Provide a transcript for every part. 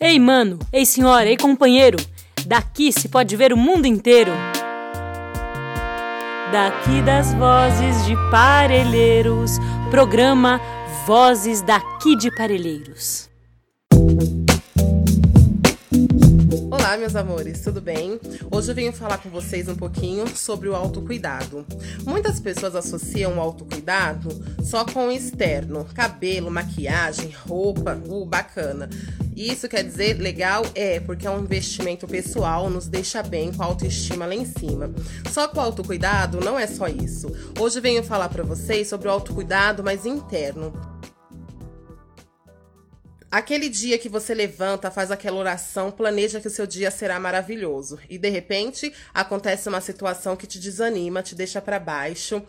Ei, mano, ei, senhora, ei, companheiro, daqui se pode ver o mundo inteiro. Daqui das vozes de Parelheiros, programa Vozes daqui de Parelheiros. Olá, meus amores, tudo bem? Hoje eu venho falar com vocês um pouquinho sobre o autocuidado. Muitas pessoas associam o autocuidado só com o externo, cabelo, maquiagem, roupa, uh, bacana. Isso quer dizer legal? É, porque é um investimento pessoal, nos deixa bem, com a autoestima lá em cima. Só que o autocuidado não é só isso. Hoje eu venho falar para vocês sobre o autocuidado mais interno. Aquele dia que você levanta, faz aquela oração, planeja que o seu dia será maravilhoso. E de repente acontece uma situação que te desanima, te deixa para baixo.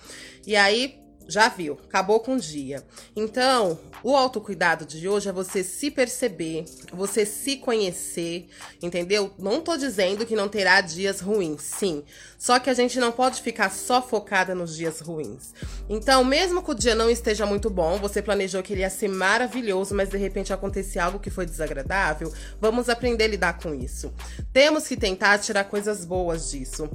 E aí já viu, acabou com o dia. Então, o autocuidado de hoje é você se perceber, você se conhecer, entendeu? Não tô dizendo que não terá dias ruins, sim. Só que a gente não pode ficar só focada nos dias ruins. Então, mesmo que o dia não esteja muito bom, você planejou que ele ia ser maravilhoso, mas de repente acontecer algo que foi desagradável, vamos aprender a lidar com isso. Temos que tentar tirar coisas boas disso.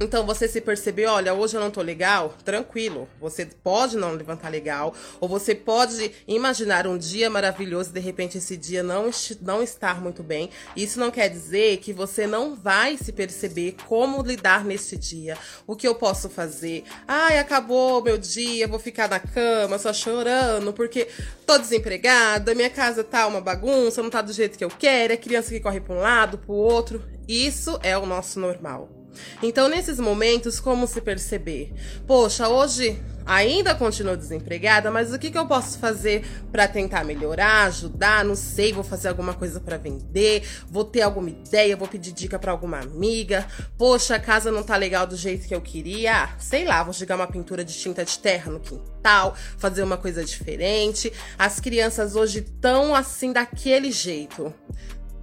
Então você se percebeu, olha, hoje eu não tô legal, tranquilo. Você pode não levantar legal, ou você pode imaginar um dia maravilhoso e de repente esse dia não, não estar muito bem. Isso não quer dizer que você não vai se perceber como lidar neste dia. O que eu posso fazer? Ai, acabou meu dia, vou ficar na cama só chorando porque tô desempregada, minha casa tá uma bagunça, não tá do jeito que eu quero, é criança que corre para um lado, pro outro. Isso é o nosso normal. Então, nesses momentos, como se perceber? Poxa, hoje ainda continuo desempregada, mas o que, que eu posso fazer para tentar melhorar, ajudar? Não sei, vou fazer alguma coisa para vender, vou ter alguma ideia, vou pedir dica para alguma amiga. Poxa, a casa não tá legal do jeito que eu queria. Ah, sei lá, vou jogar uma pintura de tinta de terra no quintal, fazer uma coisa diferente. As crianças hoje estão assim daquele jeito.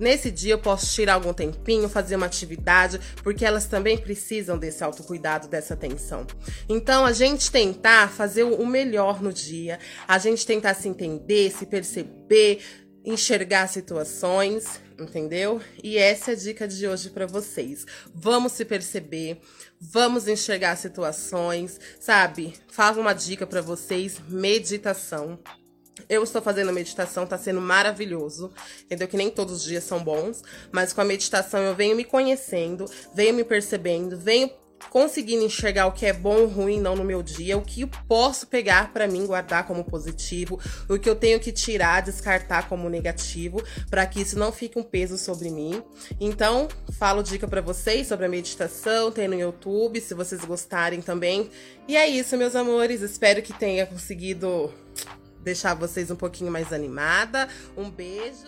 Nesse dia eu posso tirar algum tempinho, fazer uma atividade, porque elas também precisam desse autocuidado, dessa atenção. Então, a gente tentar fazer o melhor no dia, a gente tentar se entender, se perceber, enxergar situações, entendeu? E essa é a dica de hoje para vocês. Vamos se perceber, vamos enxergar situações, sabe? Faz uma dica para vocês: meditação. Eu estou fazendo meditação, tá sendo maravilhoso. Entendeu? Que nem todos os dias são bons, mas com a meditação eu venho me conhecendo, venho me percebendo, venho conseguindo enxergar o que é bom ou ruim não no meu dia, o que eu posso pegar para mim guardar como positivo, o que eu tenho que tirar, descartar como negativo, para que isso não fique um peso sobre mim. Então, falo dica para vocês sobre a meditação, tem no YouTube, se vocês gostarem também. E é isso, meus amores, espero que tenha conseguido deixar vocês um pouquinho mais animada. Um beijo.